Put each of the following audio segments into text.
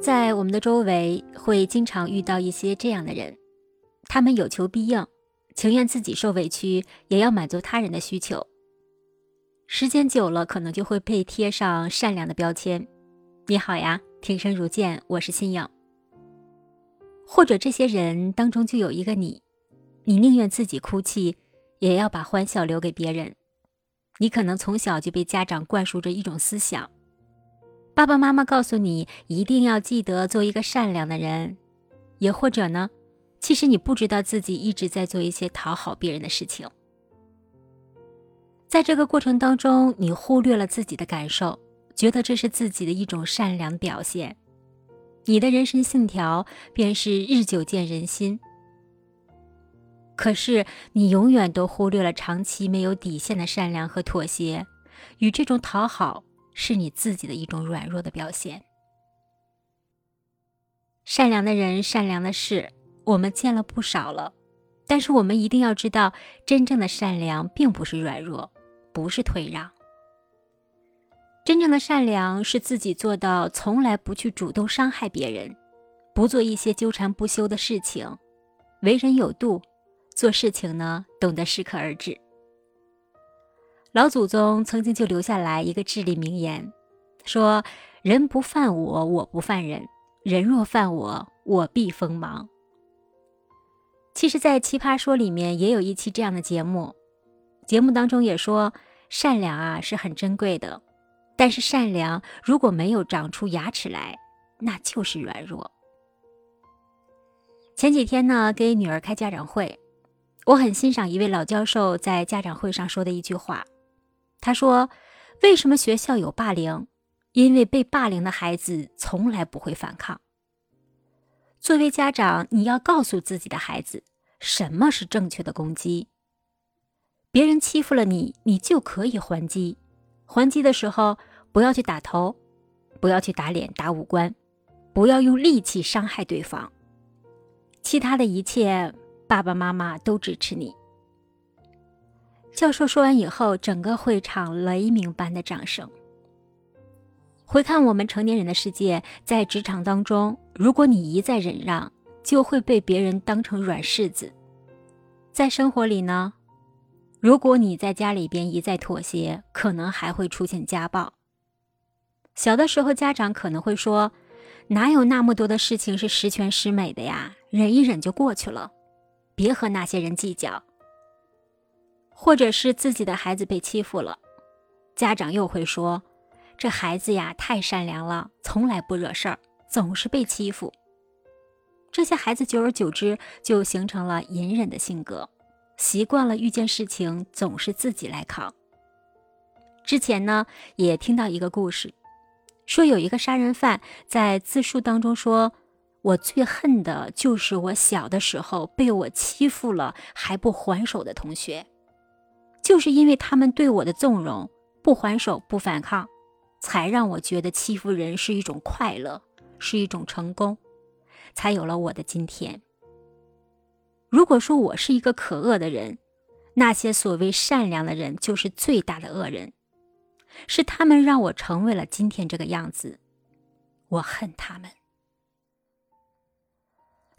在我们的周围会经常遇到一些这样的人，他们有求必应，情愿自己受委屈，也要满足他人的需求。时间久了，可能就会被贴上善良的标签。你好呀，听声如见，我是新颖。或者这些人当中就有一个你，你宁愿自己哭泣，也要把欢笑留给别人。你可能从小就被家长灌输着一种思想。爸爸妈妈告诉你一定要记得做一个善良的人，也或者呢，其实你不知道自己一直在做一些讨好别人的事情。在这个过程当中，你忽略了自己的感受，觉得这是自己的一种善良表现。你的人生信条便是日久见人心。可是你永远都忽略了长期没有底线的善良和妥协，与这种讨好。是你自己的一种软弱的表现。善良的人，善良的事，我们见了不少了。但是我们一定要知道，真正的善良并不是软弱，不是退让。真正的善良是自己做到从来不去主动伤害别人，不做一些纠缠不休的事情，为人有度，做事情呢懂得适可而止。老祖宗曾经就留下来一个至理名言，说：“人不犯我，我不犯人；人若犯我，我必锋芒。”其实，在《奇葩说》里面也有一期这样的节目，节目当中也说，善良啊是很珍贵的，但是善良如果没有长出牙齿来，那就是软弱。前几天呢，给女儿开家长会，我很欣赏一位老教授在家长会上说的一句话。他说：“为什么学校有霸凌？因为被霸凌的孩子从来不会反抗。作为家长，你要告诉自己的孩子，什么是正确的攻击。别人欺负了你，你就可以还击。还击的时候，不要去打头，不要去打脸、打五官，不要用力气伤害对方。其他的一切，爸爸妈妈都支持你。”教授说完以后，整个会场雷鸣般的掌声。回看我们成年人的世界，在职场当中，如果你一再忍让，就会被别人当成软柿子；在生活里呢，如果你在家里边一再妥协，可能还会出现家暴。小的时候，家长可能会说：“哪有那么多的事情是十全十美的呀？忍一忍就过去了，别和那些人计较。”或者是自己的孩子被欺负了，家长又会说：“这孩子呀，太善良了，从来不惹事儿，总是被欺负。”这些孩子久而久之就形成了隐忍的性格，习惯了遇见事情总是自己来扛。之前呢，也听到一个故事，说有一个杀人犯在自述当中说：“我最恨的就是我小的时候被我欺负了还不还手的同学。”就是因为他们对我的纵容，不还手、不反抗，才让我觉得欺负人是一种快乐，是一种成功，才有了我的今天。如果说我是一个可恶的人，那些所谓善良的人就是最大的恶人，是他们让我成为了今天这个样子，我恨他们。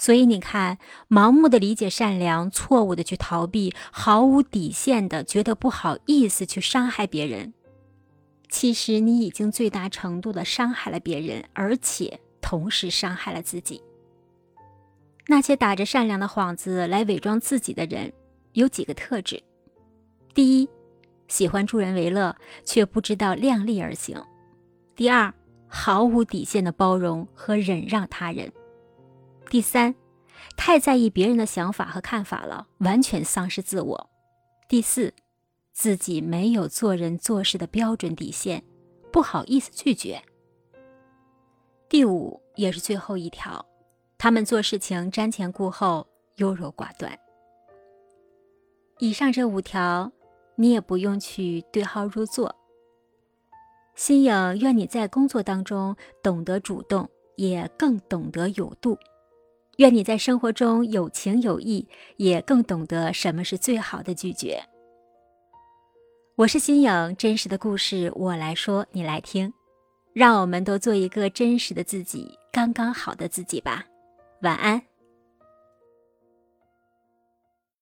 所以你看，盲目的理解善良，错误的去逃避，毫无底线的觉得不好意思去伤害别人，其实你已经最大程度的伤害了别人，而且同时伤害了自己。那些打着善良的幌子来伪装自己的人，有几个特质：第一，喜欢助人为乐，却不知道量力而行；第二，毫无底线的包容和忍让他人。第三，太在意别人的想法和看法了，完全丧失自我。第四，自己没有做人做事的标准底线，不好意思拒绝。第五，也是最后一条，他们做事情瞻前顾后，优柔寡断。以上这五条，你也不用去对号入座。心颖愿你在工作当中懂得主动，也更懂得有度。愿你在生活中有情有义，也更懂得什么是最好的拒绝。我是新颖，真实的故事我来说，你来听。让我们都做一个真实的自己，刚刚好的自己吧。晚安。